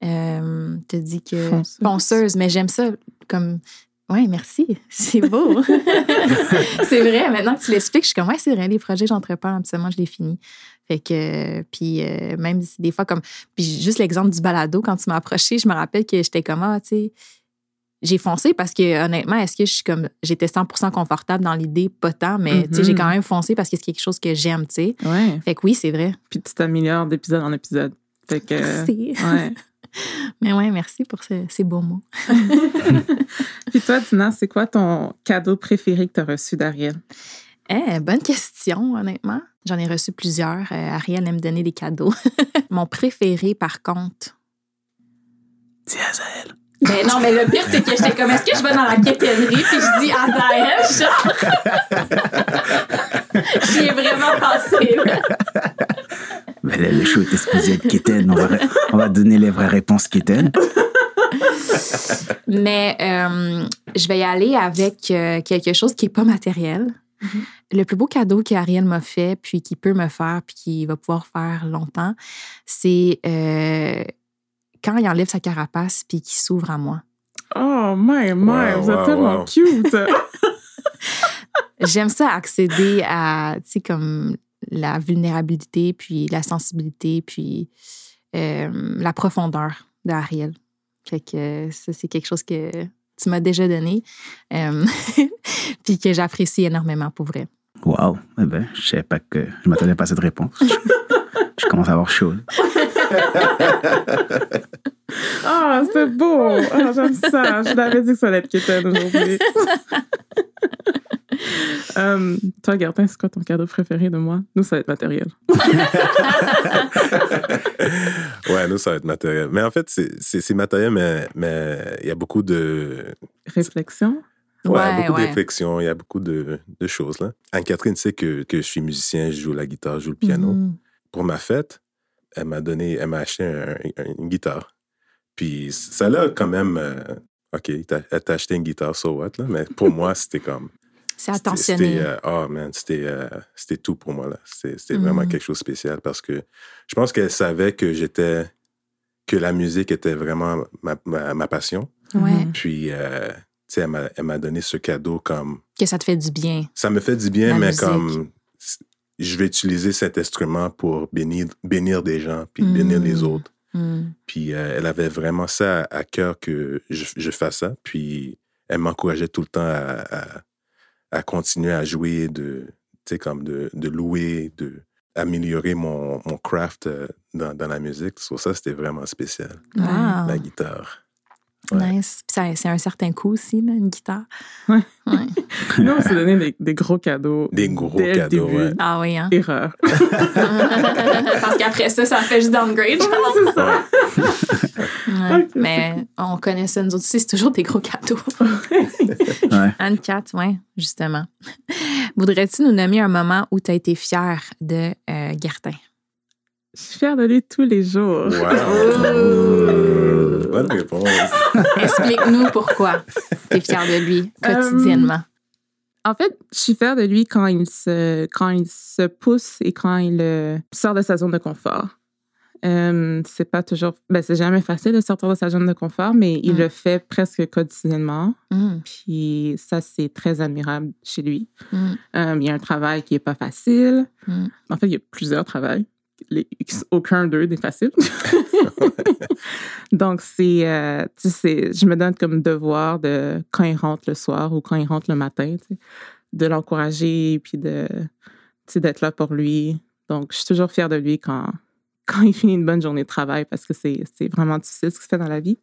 euh, te dit que Fonceuse. fonceuse, mais j'aime ça comme Oui, merci. *laughs* C'est beau. *laughs* c'est vrai. Maintenant que tu l'expliques, je suis comme, ouais, c'est vrai, les projets que j'entreprends, absolument, je les finis. Fait que, puis euh, même des fois, comme, puis juste l'exemple du balado, quand tu m'as approché, je me rappelle que j'étais comme, ah, tu sais, j'ai foncé parce que honnêtement, est-ce que je suis comme, j'étais 100% confortable dans l'idée, pas tant, mais tu sais, j'ai Mhm. quand même foncé parce que c'est quelque chose que j'aime, tu sais. Ouais. Fait que oui, c'est vrai. Puis tu t'améliores d'épisode en épisode. Fait que. Merci. Ouais. *laughs* Mais ouais, merci pour ce- ces beaux mots. *laughs* Puis toi, Dina, c'est quoi ton cadeau préféré que tu as reçu d'Ariel? Eh, bonne question, honnêtement. J'en ai reçu plusieurs. Euh, Ariel aime donner des cadeaux. *laughs* Mon préféré, par contre. Dis. Mais non, mais le pire, c'est que j'étais comme, est-ce que je vais dans la quétainerie puis je dis Azael, genre. *laughs* J'y ai vraiment pensé. là. Ben, le, le show était supposé être Kitten. On va, on va donner les vraies réponses Kitten. Mais euh, je vais y aller avec euh, quelque chose qui n'est pas matériel. Le plus beau cadeau qu'Ariel m'a fait, puis qui peut me faire, puis qui va pouvoir faire longtemps, c'est euh, quand il enlève sa carapace puis qu'il s'ouvre à moi. Oh, my, my, Wow, vous êtes wow, tellement wow. cute! *laughs* J'aime ça accéder à, tu sais, comme la vulnérabilité, puis la sensibilité, puis euh, la profondeur d'Ariel. Fait que ça, c'est quelque chose que tu m'as déjà donné, euh, *laughs* puis que j'apprécie énormément pour vrai. Wow. Eh ben, je savais pas que. Je m'attendais pas à cette réponse. *laughs* Je commence à avoir chaud. Ah, c'est beau! Ah, j'aime ça. Je l'avais dit que ça allait être quétaine aujourd'hui. *laughs* Euh, toi, Gertin, c'est quoi ton cadeau préféré de moi? Nous, ça va être matériel. *laughs* ouais, nous, ça va être matériel. Mais en fait, c'est- matériel, mais mais il y a beaucoup de. Réflexion? Ouais, Ouais, beaucoup ouais. de réflexions, il y a beaucoup de, de choses. là. Anne-Catherine sait que, que je suis musicien, je joue la guitare, je joue le piano. Mhm. Pour ma fête, elle m'a donné, elle m'a acheté un- un- une guitare. Puis ça l'a quand même. euh, OK, t'as- elle t'a acheté une guitare, so what, là. Mais pour moi, *laughs* c'était comme. C'est C'était- attentionné. C'était, euh, oh man, c'était, euh, c'était tout pour moi. là. C'était, vraiment Mhm. quelque chose de spécial parce que je pense qu'elle savait que j'étais, que la musique était vraiment ma, ma, ma passion. Ouais. Mhm. Puis, euh, tu sais, elle m'a, elle m'a donné ce cadeau comme. Que ça te fait du bien. Ça me fait du bien, La mais musique. comme. Je vais utiliser cet instrument pour bénir, bénir des gens, puis bénir les Mhm. autres. Mhm. Puis euh, elle avait vraiment ça à, à cœur que je, je fasse ça. Puis elle m'encourageait tout le temps à, à- à continuer à jouer, de, comme de, de louer, de améliorer mon, mon craft euh, dans, dans la musique. Sur ça, c'était vraiment spécial, Wow. la guitare. Ouais. Nice. C'est un certain coût aussi, là, une guitare. Ouais. Ouais. *laughs* Nous, on s'est donné des, des gros cadeaux. Des gros dès le cadeaux, début. ouais. Ah oui, hein? Erreur. *laughs* Parce qu'après ça, ça fait juste downgrade. Ouais. *laughs* Ok, Mais on connaît ça, nous autres aussi, c'est toujours des gros cadeaux. Anne-Cat, oui, justement. Voudrais-tu nous nommer un moment où tu as été fière de euh, Gertin? Je suis fière de lui tous les jours. Wow! Bonne réponse. *laughs* Explique-nous pourquoi tu es fière de lui quotidiennement. En fait, je suis fière de lui quand il se, quand il se pousse et quand il euh, sort de sa zone de confort. Euh, c'est pas toujours, ben c'est jamais facile de sortir de sa zone de confort, mais il Mm. le fait presque quotidiennement. Mm, Puis ça, c'est très admirable chez lui. mm, Euh, il y a un travail qui est pas facile. En fait, il y a plusieurs travails. Les- aucun d'eux n'est facile. *laughs* Donc, c'est, euh, tu sais, je me donne comme devoir de, quand il rentre le soir ou quand il rentre le matin, tu sais, de l'encourager puis de, tu sais, d'être là pour lui. Donc, je suis toujours fière de lui quand, *laughs* quand il finit une bonne journée de travail parce que c'est, c'est vraiment difficile ce qu'il fait dans la vie.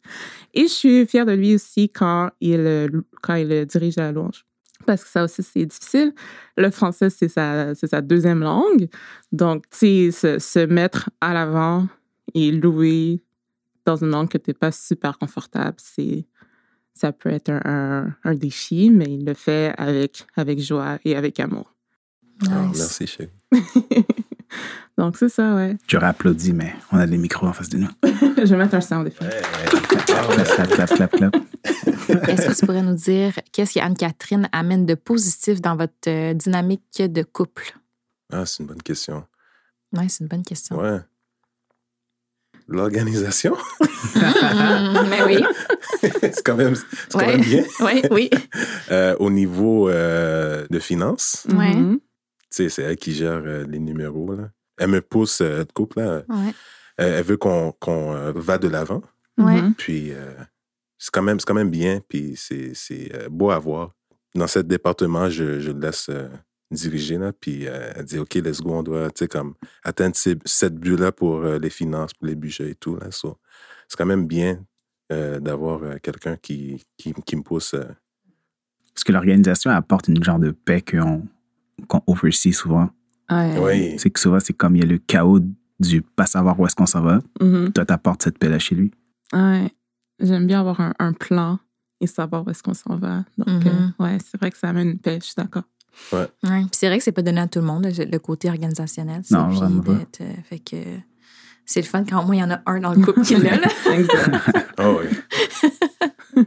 Et je suis fière de lui aussi quand il, euh, quand il euh, dirige la louange. Parce que ça aussi, c'est difficile. Le français, c'est sa, sa deuxième langue. Donc, tu sais, se, se mettre à l'avant et louer dans une langue que tu n'es pas super confortable, c'est, ça peut être un, un, un défi, mais il le fait avec, avec joie et avec amour. Nice. merci, chérie. *laughs* Donc, c'est ça, ouais. J'aurais applaudi, mais on a des micros en face de nous. *laughs* Je vais mettre un sound effect. clap, clap, clap, clap. Est-ce que tu pourrais nous dire qu'est-ce qu'Anne-Catherine amène de positif dans votre euh, dynamique de couple? Ah, c'est une bonne question. Oui, c'est une bonne question. Ouais. L'organisation, *laughs* Mm, mais oui. c'est quand même, c'est quand Ouais. même bien. Oui, oui. Euh, au niveau euh, de finances, Ouais. Mhm. Sais, c'est elle qui gère euh, les numéros. Là. Elle me pousse euh, de couple. Là. Ouais. Elle, elle veut qu'on qu'on, euh, va de l'avant. Ouais. Mhm. Puis euh, c'est quand, même- c'est quand même bien. Puis c'est c'est, euh, beau à voir. Dans ce département, je, je le laisse euh, diriger. Là, puis euh, elle dit OK, let's go, on doit tu sais, comme, atteindre ces- cette but-là pour euh, les finances, pour les budgets et tout. Là. So, c'est quand même bien euh, d'avoir euh, quelqu'un qui, qui, qui me pousse. euh, Parce que l'organisation apporte une genre de paix qu'on qu'on oversee souvent. Ouais. oui. C'est que souvent, c'est comme il y a le chaos du pas savoir où est-ce qu'on s'en va. Mhm. Toi, t'apportes cette paix-là chez lui. Ouais. J'aime bien avoir un, un plan et savoir où est-ce qu'on s'en va. Donc, euh, ouais, c'est vrai que ça amène une paix, je suis d'accord. Ouais. Puis c'est vrai que c'est pas donné à tout le monde, le, côté organisationnel. Non, vraiment pas. euh, Fait que c'est le fun quand au moins il y en a un dans le couple qui l'a. *laughs* Oh, *laughs* oui. *laughs*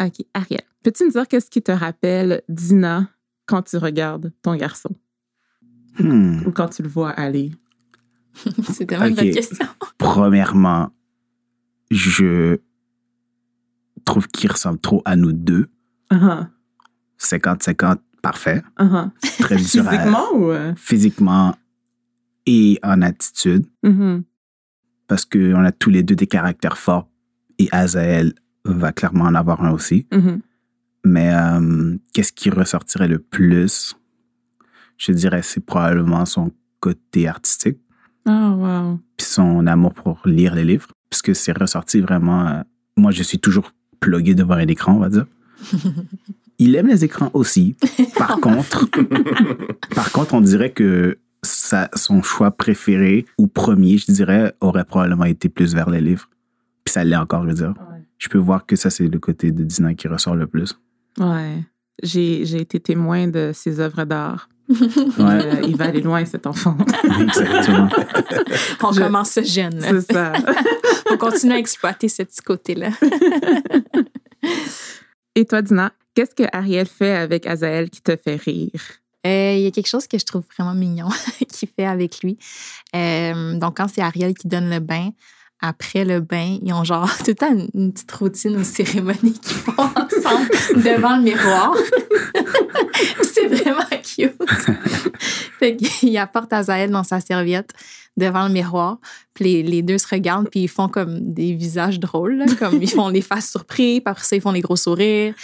OK, Ariel, peux-tu nous dire qu'est-ce qui te rappelle Dina? Quand tu regardes ton garçon Hmm. ou quand tu le vois aller? *laughs* c'est tellement une bonne question. *laughs* Premièrement, je trouve qu'il ressemble trop à nous deux. Uh 50-50, parfait. -huh. Très *laughs* Physiquement ou. euh? physiquement et en attitude. Mhm. Parce qu'on a tous les deux des caractères forts et Azael va clairement en avoir un aussi. Mhm. Mais euh, qu'est-ce qui ressortirait le plus? Je dirais c'est probablement son côté artistique Oh, wow. puis son amour pour lire les livres. Parce que c'est ressorti vraiment... euh, moi, je suis toujours plugué devant un écran, on va dire. *laughs* Il aime les écrans aussi. Par *laughs* contre, par contre, on dirait que sa- son choix préféré ou premier, je dirais, aurait probablement été plus vers les livres. Puis ça l'est encore, je veux dire. Je peux voir que ça, c'est le côté de Dina qui ressort le plus. Ouais. J'ai j'ai été témoin de ses œuvres d'art. *laughs* Ouais. Euh, il va aller loin, cet enfant. Exactement. *laughs* On Je- commence jeune. là. C'est ça. *laughs* On continue à exploiter ce petit côté-là. Et toi, Dina, qu'est-ce que Ariel fait avec Azaël qui te fait rire? Euh, Il y a quelque chose que je trouve vraiment mignon qu'il fait avec lui. Euh, donc, quand c'est Ariel qui donne le bain, après le bain, ils ont genre *laughs* tout le temps une, une petite routine ou cérémonie qu'ils font ensemble *laughs* devant le miroir. *laughs* c'est vraiment cute. fait qu'il apporte Azaël dans sa serviette devant le miroir. Puis les, les deux se regardent, puis ils font comme des visages drôles, là, comme ils font des faces surpris, puis après ça, ils font des gros sourires.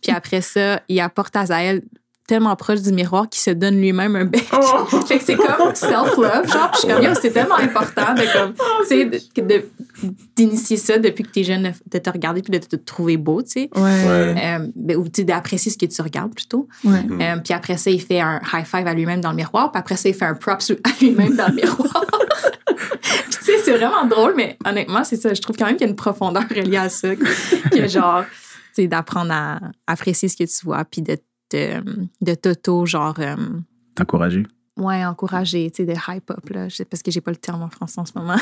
Puis après ça, il apporte Azaël tellement proche du miroir qu'il se donne lui-même un bec. *laughs* fait que c'est comme self-love, genre, puis je suis comme, yo, c'est tellement important de, comme, tu sais, de- de- d'initier ça depuis que t'es jeune, de te regarder puis de te trouver beau, tu sais. Ouais. Euh, ben, ou tu sais, d'apprécier ce que tu regardes plutôt. Ouais. Mm. Euh, puis après ça, il fait un high five à lui-même dans le miroir. Puis après ça, il fait un props à lui-même dans le miroir. *laughs* Puis tu sais, c'est vraiment drôle, mais honnêtement, c'est ça. Je trouve quand même qu'il y a une profondeur reliée à ça. Que genre, tu sais, d'apprendre à apprécier ce que tu vois, puis de, de t'auto, genre, euh, T'encourager? ouais, encourager, tu sais, de hype up, là. Parce que j'ai pas le terme en français en ce moment.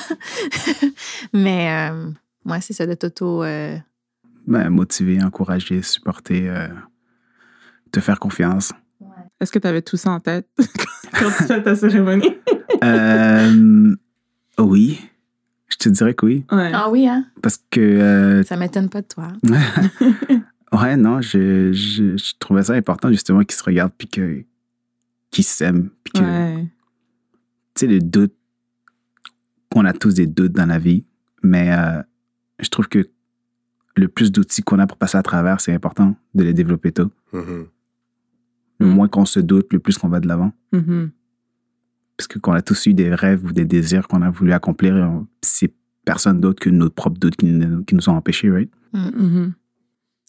*laughs* mais, euh, ouais, c'est ça, de t'auto. euh, Ben, motiver, encourager, supporter, euh, te faire confiance. Est-ce que tu avais tout ça en tête *laughs* quand tu fais ta cérémonie? *laughs* Euh, oui, je te dirais que oui. Ouais. Ah oui, hein? Parce que, euh, Ça m'étonne pas de toi. Ouais, non, je, je, je trouvais ça important justement qu'ils se regardent puis que- qu'ils s'aiment. Puis que, Ouais. tu sais, le doute, on a tous des doutes dans la vie, mais euh, je trouve que le plus d'outils qu'on a pour passer à travers, c'est important de les développer tôt. Mhm. Le Mm. moins qu'on se doute, le plus qu'on va de l'avant. Mhm. Parce que qu'on a tous eu des rêves ou des désirs qu'on a voulu accomplir, c'est personne d'autre que nos propres doutes qui, nous- qui nous ont empêchés, right? Mhm.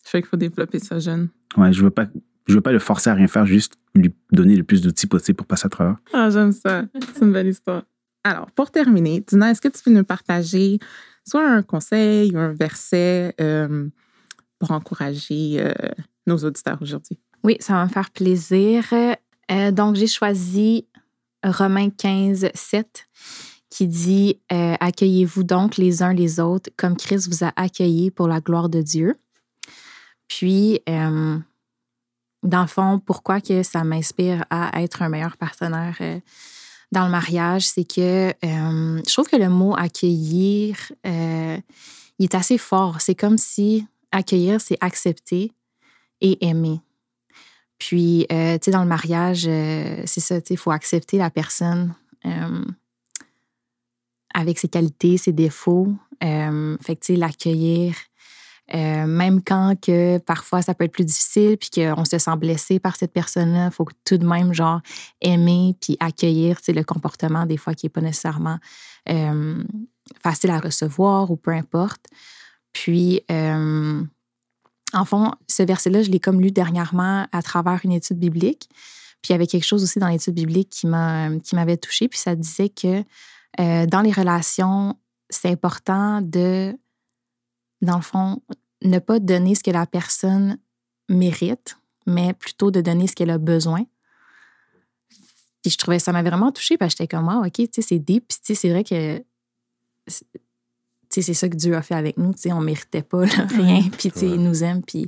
Fait qu'il faut développer ça jeune. Ouais, je veux pas, je veux pas le forcer à rien faire, juste lui donner le plus d'outils possible pour passer à travers. Ah, j'aime ça. C'est une belle histoire. Alors, pour terminer, Dina, est-ce que tu peux nous partager soit un conseil ou un verset euh, pour encourager euh, nos auditeurs aujourd'hui? Oui, ça va me faire plaisir. Euh, donc, j'ai choisi Romains 15, 7, qui dit euh, Accueillez-vous donc les uns les autres comme Christ vous a accueillis pour la gloire de Dieu. Puis, euh, dans le fond, pourquoi que ça m'inspire à être un meilleur partenaire euh, dans le mariage, c'est que euh, je trouve que le mot accueillir, il est assez fort. C'est comme si accueillir, c'est accepter et aimer. Puis, tu sais, dans le mariage, c'est ça, tu il faut accepter la personne avec ses qualités, ses défauts. Fait que, tu sais, l'accueillir. Euh, même quand que parfois ça peut être plus difficile puis qu'on se sent blessé par cette personne-là, il faut tout de même genre aimer puis accueillir tu sais, le comportement des fois qui n'est pas nécessairement euh, facile à recevoir ou peu importe. Puis, euh, en fond, ce verset-là, je l'ai comme lu dernièrement à travers une étude biblique. Puis il y avait quelque chose aussi dans l'étude biblique qui m'a qui m'avait touchée. Puis ça disait que dans les relations, c'est important de, dans le fond, ne pas donner ce que la personne mérite, mais plutôt de donner ce qu'elle a besoin. Puis je trouvais ça m'avait vraiment touchée parce que j'étais comme, wow, OK, tu sais, c'est deep. Puis tu sais, c'est vrai que c'est- tu sais, c'est ça que Dieu a fait avec nous. Tu sais, on méritait pas là, rien. Puis tu sais, Ouais. il nous aime. Puis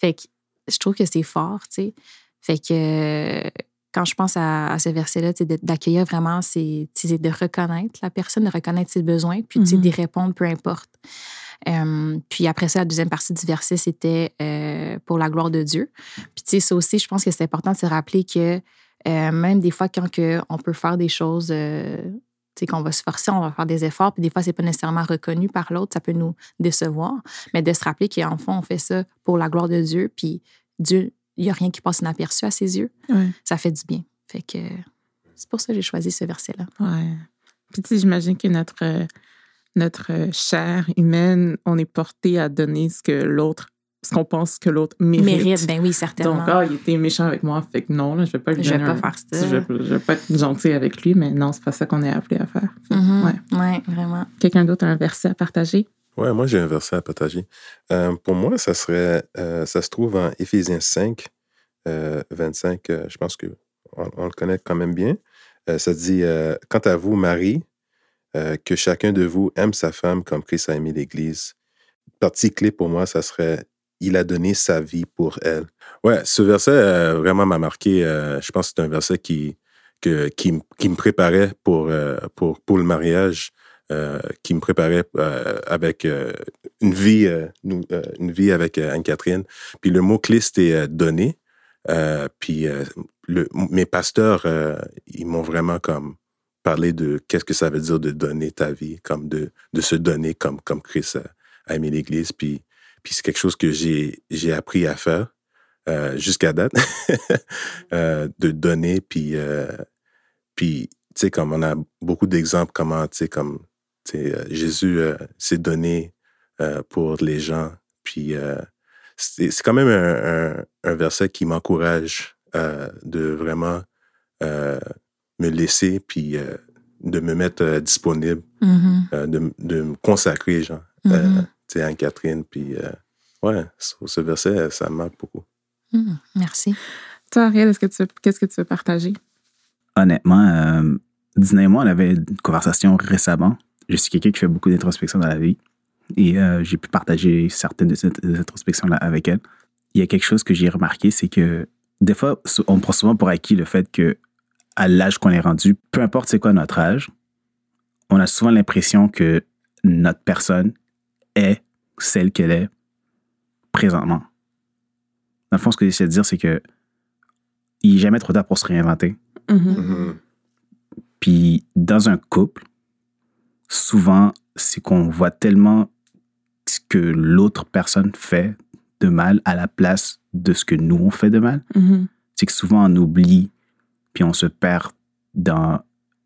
fait que je trouve que c'est fort, tu sais. Fait que quand je pense à, à ce verset-là, tu sais, de- d'accueillir vraiment, c'est de reconnaître la personne, de reconnaître ses besoins, puis sais, Mhm. d'y répondre, peu importe. Euh, puis après ça, la deuxième partie du verset, c'était euh, pour la gloire de Dieu. Puis tu sais, ça aussi, je pense que c'est important de se rappeler que euh, même des fois, quand que on peut faire des choses, tu sais, qu'on va se forcer, on va faire des efforts, puis des fois, c'est pas nécessairement reconnu par l'autre, ça peut nous décevoir. Mais de se rappeler qu'en fond, on fait ça pour la gloire de Dieu, puis Dieu, il n'y a rien qui passe inaperçu à ses yeux. Ouais. Ça fait du bien. Fait que c'est pour ça que j'ai choisi ce verset-là. Ouais. Puis, tu sais, j'imagine que notre, notre euh, chair humaine, on est porté à donner ce que l'autre, ce qu'on pense que l'autre mérite. Mérite, ben oui, certainement. Donc, ah, il était méchant avec moi, fait que non, là, je vais pas lui Je vais donner pas un- faire ça. Je vais, je vais pas être gentil avec lui, mais non, c'est pas ça qu'on est appelé à faire. Mhm. Ouais. Ouais, vraiment. Quelqu'un d'autre a un verset à partager? Ouais, moi, j'ai un verset à partager. Euh, pour moi, ça serait, euh, ça se trouve en Éphésiens 5, euh, 25. euh, je pense que on, on le connaît quand même bien. Euh, ça dit euh, Quant à vous, Marie, euh, que chacun de vous aime sa femme comme Christ a aimé l'Église. Partie clé pour moi, ça serait Il a donné sa vie pour elle. Ouais, ce verset euh, vraiment m'a marqué. euh, je pense que c'est un verset qui, qui, me préparait pour, pour, le mariage qui me préparait avec une vie, une vie avec Anne-Catherine. Puis le mot clé, c'était. Euh, puis mes pasteurs, ils m'ont vraiment comme parlé de qu'est-ce que ça veut dire de donner ta vie, comme de, de se donner comme, comme Christ a, aimé l'Église. Puis, puis c'est quelque chose que j'ai, appris à faire euh, jusqu'à date, *laughs* euh, de donner. Puis, euh, puis tu sais, comme on a beaucoup d'exemples comment, tu sais, comme tu sais, euh, Jésus s'est donné pour les gens. Puis c'est c'est quand même un, un- verset qui m'encourage de vraiment me laisser, puis euh, de me mettre euh, disponible, Mhm. euh, de, de me consacrer, genre, euh, Mhm. tu sais, Anne-Catherine. Puis euh, ouais, sur ce verset, ça me marque beaucoup. Mhm. Merci. Toi, Ariel, est-ce que tu, qu'est-ce que tu veux partager? Honnêtement, euh, Dina et moi, on avait une conversation récemment. Je suis quelqu'un qui fait beaucoup d'introspection dans la vie et euh, j'ai pu partager certaines de ces introspections-là avec elle. Il y a quelque chose que j'ai remarqué, c'est que des fois, on prend souvent pour acquis le fait que à l'âge qu'on est rendu, peu importe c'est quoi notre âge, on a souvent l'impression que notre personne est celle qu'elle est présentement. Dans le fond, ce que j'essaie de dire, c'est que il n'est jamais trop tard pour se réinventer. Mhm. Puis dans un couple, souvent, c'est qu'on voit tellement ce que l'autre personne fait de mal à la place de ce que nous, on fait de mal. Mhm. C'est que souvent, on oublie, puis on se perd dans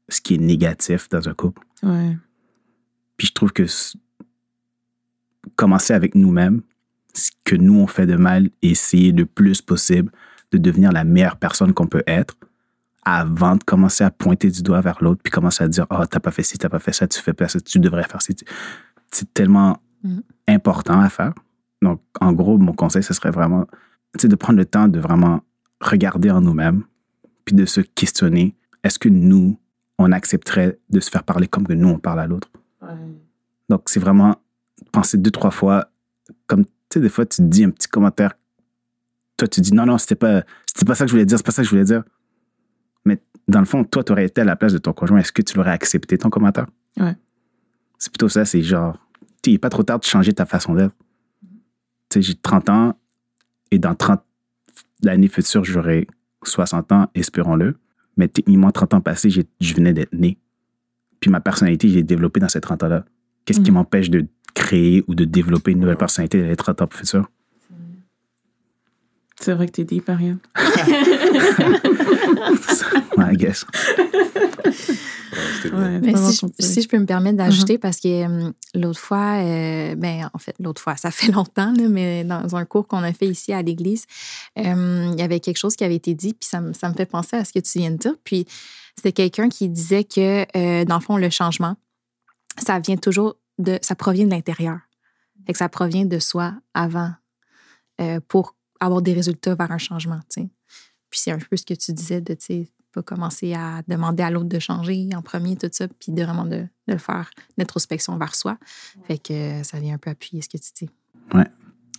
ce qui est négatif dans un couple. Ouais. Puis je trouve que commencer avec nous-mêmes, ce que nous, on fait de mal, et essayer le plus possible de devenir la meilleure personne qu'on peut être avant de commencer à pointer du doigt vers l'autre, puis commencer à dire, oh, t'as pas fait ci, t'as pas fait ça, tu fais pas ça, tu devrais faire ci. C'est tellement Mhm. important à faire. Donc, en gros, mon conseil, ce serait vraiment de prendre le temps de vraiment regarder en nous-mêmes, puis de se questionner, est-ce que nous, on accepterait de se faire parler comme que nous, on parle à l'autre? Ouais. Donc, c'est vraiment penser deux, trois fois. Comme, tu sais, des fois, tu dis un petit commentaire. Toi, tu dis, non, non, c'était pas, c'était pas ça que je voulais dire, c'est pas ça que je voulais dire. Mais dans le fond, toi, tu aurais été à la place de ton conjoint, est-ce que tu l'aurais accepté, ton commentaire? Ouais. C'est plutôt ça, c'est genre, tu il n'est pas trop tard de changer ta façon d'être. Tu sais, j'ai 30 ans et dans 30 l'année future, j'aurai 60 ans, espérons-le. Mais techniquement, 30 ans passés, je venais d'être né. Puis ma personnalité, j'ai développé dans ces 30 ans-là. Qu'est-ce qui Mhm. m'empêche de créer ou de développer une nouvelle personnalité dans les 30 ans futurs? C'est vrai que t'es deep, Ariane. Ouais, *laughs* *laughs* I guess. Ouais, Mais si je, conseillé. si je peux me permettre d'ajouter, parce que hum, l'autre fois, euh, ben, en fait, l'autre fois, *laughs* ça fait longtemps, là, mais dans un cours qu'on a fait ici à l'église, euh, il y avait quelque chose qui avait été dit, puis ça, me- ça me fait penser à ce que tu viens de dire. Puis c'était quelqu'un qui disait que, euh, dans le fond, le changement, ça vient toujours de, ça provient de l'intérieur. Fait que ça provient de soi avant euh, pour avoir des résultats vers un changement, tu sais. Puis c'est un peu ce que tu disais de, tu sais, pas commencer à demander à l'autre de changer en premier, tout ça, puis de vraiment de, de le faire, l'introspection vers soi. Fait que ça vient un peu appuyer ce que tu dis. Ouais.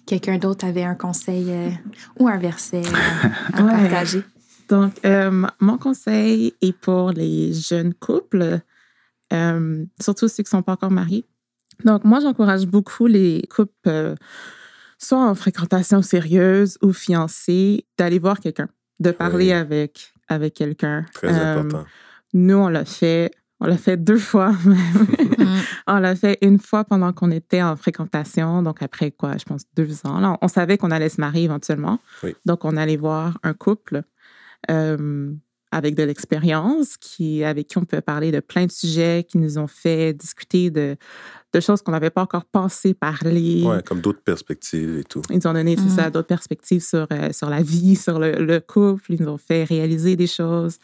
Quelqu'un d'autre avait un conseil euh, ou un verset euh, à Ouais. partager? Donc, euh, mon conseil est pour les jeunes couples, euh, surtout ceux qui ne sont pas encore mariés. Donc, moi, j'encourage beaucoup les couples, euh, soit en fréquentation sérieuse ou fiancés, d'aller voir quelqu'un, de parler Oui. avec, avec quelqu'un. Très Euh, important. Nous, on l'a fait. On l'a fait deux fois *laughs* même. Mm. on l'a fait une fois pendant qu'on était en fréquentation, donc après quoi, je pense deux ans. Là, on savait qu'on allait se marier éventuellement. Oui. Donc, on allait voir un couple euh, avec de l'expérience, qui, avec qui on peut parler de plein de sujets, qui nous ont fait discuter de, de choses qu'on n'avait pas encore pensé parler. Ouais, comme d'autres perspectives et tout. Ils nous ont donné Mhm. ça, d'autres perspectives sur, euh, sur la vie, sur le, le couple. Ils nous ont fait réaliser des choses.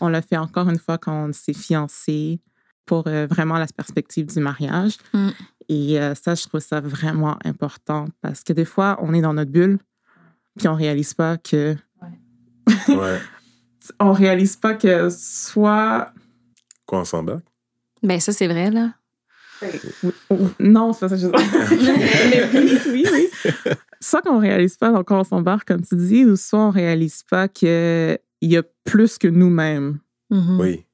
On l'a fait encore une fois quand on s'est fiancés pour euh, vraiment la perspective du mariage. Mhm. Et euh, ça, je trouve ça vraiment important parce que des fois, on est dans notre bulle puis on réalise pas que Ouais. *laughs* on réalise pas que soit Quoi, on s'embarque? Ben ça, c'est vrai, là. Non, c'est pas ça que je veux dire. *laughs* Mais oui, oui, oui. Soit qu'on réalise pas donc on s'embarque, comme tu dis, ou soit on réalise pas qu'il y a plus que nous-mêmes. Mhm. Oui.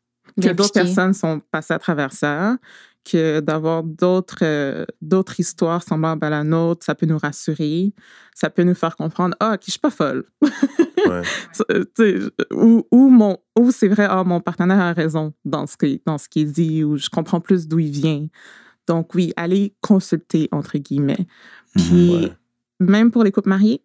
que d'autres personnes sont passées à travers ça, que d'avoir d'autres euh, d'autres histoires semblables à la nôtre, ça peut nous rassurer, ça peut nous faire comprendre ah ok je suis pas folle *laughs* Ouais. Euh, ou ou mon ou c'est vrai ah mon partenaire a raison dans ce qu'il dans ce qu'il dit ou je comprends plus d'où il vient donc oui allez consulter entre guillemets puis Ouais. même pour les couples mariés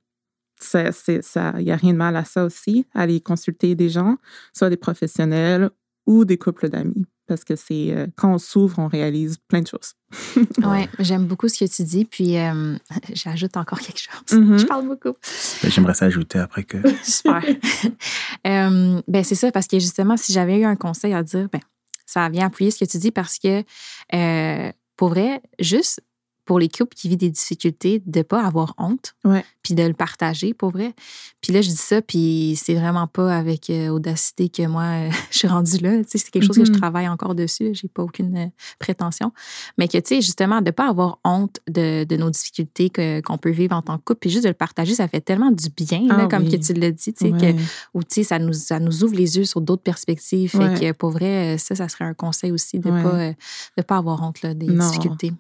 ça c'est ça il y a rien de mal à ça aussi aller consulter des gens soit des professionnels ou des couples d'amis parce que c'est euh, quand on s'ouvre on réalise plein de choses *laughs* Ouais, j'aime beaucoup ce que tu dis, puis euh, *laughs* j'ajoute encore quelque chose. Mhm. Je parle beaucoup. Ben, J'aimerais ça ajouter après que. *laughs* Super. Euh, ben c'est ça, parce que justement, si j'avais eu un conseil à dire, ben, ça vient appuyer ce que tu dis parce que, euh, pour vrai, juste pour les couples qui vivent des difficultés, de ne pas avoir honte, Ouais. puis de le partager, pour vrai. Puis là, je dis ça, puis c'est vraiment pas avec euh, audacité que moi, euh, *laughs* je suis rendue là. Tu sais, c'est quelque chose que je Mhm. travaille encore dessus. J'ai pas aucune euh, prétention. Mais que, tu sais, justement, de ne pas avoir honte de, de nos difficultés qu'on peut vivre en tant que couple, puis juste de le partager, ça fait tellement du bien, là, Ah comme oui. que tu l'as dit, tu sais, Ouais. que ou tu sais, ça nous, ça nous ouvre les yeux sur d'autres perspectives. Fait Ouais. que pour vrai, ça, ça serait un conseil aussi de pas, de pas avoir honte là, des Non. difficultés.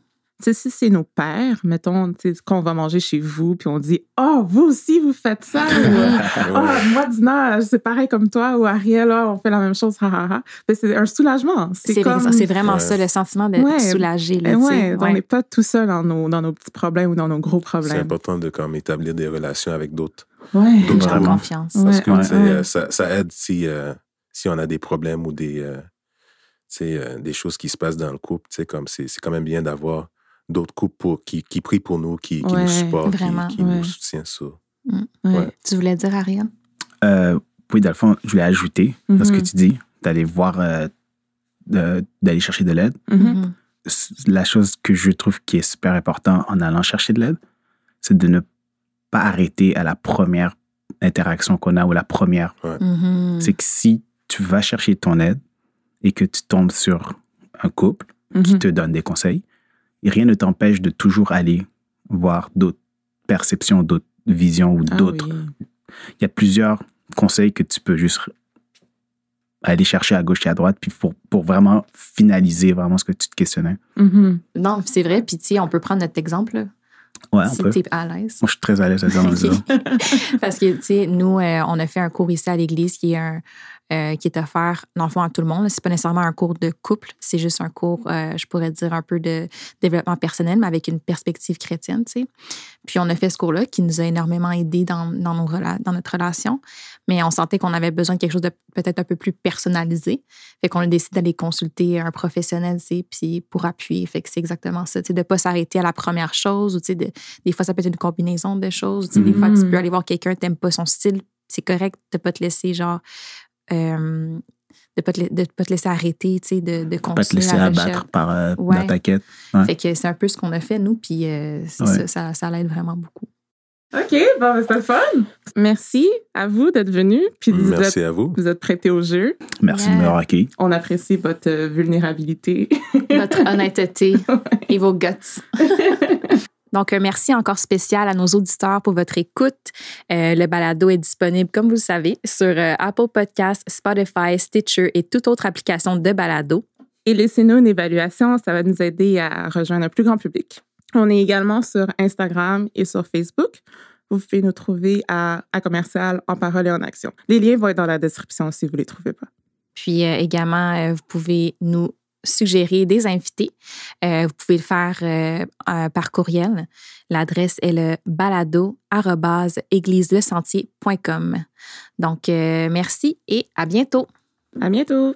Sais, si c'est nos pères, mettons, tu sais, quand on va manger chez vous, puis on dit Oh, vous aussi, vous faites ça. ou *laughs* Ah, moi, Dina, c'est pareil comme toi, ou Ariel, là, on fait la même chose. ha, ha, ha. Ben, C'est un soulagement. C'est C'est comme. c'est vraiment Ouais. ça, le sentiment de Ouais. soulager. Là, Eh ouais, on n'est pas tout seul dans nos, dans nos petits problèmes ou dans nos gros C'est problèmes. important de comme établir des relations avec d'autres. Vraiment. confiance. Ouais. Parce que euh, ça, ça aide si, euh, si on a des problèmes ou des, euh, euh, des choses qui se passent dans le couple. tu sais, Comme c'est, c'est quand même bien d'avoir d'autres couples pour, qui, qui prient pour nous, qui, qui Ouais, nous supportent, qui- vraiment, qui, ouais. nous soutiennent ça. Ouais. Ouais. Tu voulais dire, Ariane? Euh, oui, dans le fond, je voulais ajouter à ce que Mhm. tu dis, d'aller voir, euh, d'aller chercher de l'aide. Mhm. Mhm. La chose que je trouve qui est super important en allant chercher de l'aide, c'est de ne pas arrêter à la première interaction qu'on a ou la première. C'est que si tu vas chercher ton aide et que tu tombes sur un couple qui te donne des conseils, et rien ne t'empêche de toujours aller voir d'autres perceptions, d'autres visions ou Ah d'autres oui. il y a plusieurs conseils que tu peux juste aller chercher à gauche et à droite, puis pour, pour vraiment finaliser vraiment ce que tu te questionnais. Mhm. Non, c'est vrai. Puis, tu sais, on peut prendre notre exemple, là, Ouais, on si peut. tu es à l'aise. Moi, je suis très à l'aise à *laughs* dire. *laughs* Parce que, tu sais, nous, euh, on a fait un cours ici à l'église qui est un euh, qui est offert, dans le fond, à tout le monde. C'est pas nécessairement un cours de couple, c'est juste un cours, euh, je pourrais dire, un peu de développement personnel, mais avec une perspective chrétienne, tu sais. Puis on a fait ce cours-là qui nous a énormément aidé dans, dans, nos dans notre relation, mais on sentait qu'on avait besoin de quelque chose de peut-être un peu plus personnalisé. Fait qu'on a décidé d'aller consulter un professionnel, tu sais, puis pour appuyer. Fait que c'est exactement ça, tu sais, de pas s'arrêter à la première chose, ou tu sais, de- des fois, ça peut être une combinaison de choses. Tu sais, Des fois, tu Mhm. peux aller voir quelqu'un, t'aimes pas son style, c'est correct de pas te laisser, genre, euh, de pas te, de pas te laisser arrêter, tu sais, de, de Pas te continuer laisser la abattre par, euh, Ouais. dans ta quête. Ouais. Fait que c'est un peu ce qu'on a fait, nous, puis euh, Ouais. ça, ça, ça l'aide vraiment beaucoup. OK, bon, ben, c'était le fun. Merci à vous d'être venus. Puis vous Merci êtes, à vous. vous êtes prêtés au jeu. Merci de Yeah. me accueillir. On apprécie votre euh, vulnérabilité. Votre *laughs* honnêteté et vos guts. *laughs* Donc, un merci encore spécial à nos auditeurs pour votre écoute. Euh, le balado est disponible, comme vous le savez, sur euh, Apple Podcasts, Spotify, Stitcher et toute autre application de balado. Et laissez-nous une évaluation, ça va nous aider à rejoindre un plus grand public. On est également sur Instagram et sur Facebook. Vous pouvez nous trouver à, à commercial en parole et en action. Les liens vont être dans la description si vous ne les trouvez pas. Puis euh, également, vous pouvez nous suggérer des invités. Euh, vous pouvez le faire euh, euh, par courriel. L'adresse est le balado-égliselesentier.com. Donc, merci et à bientôt. À bientôt!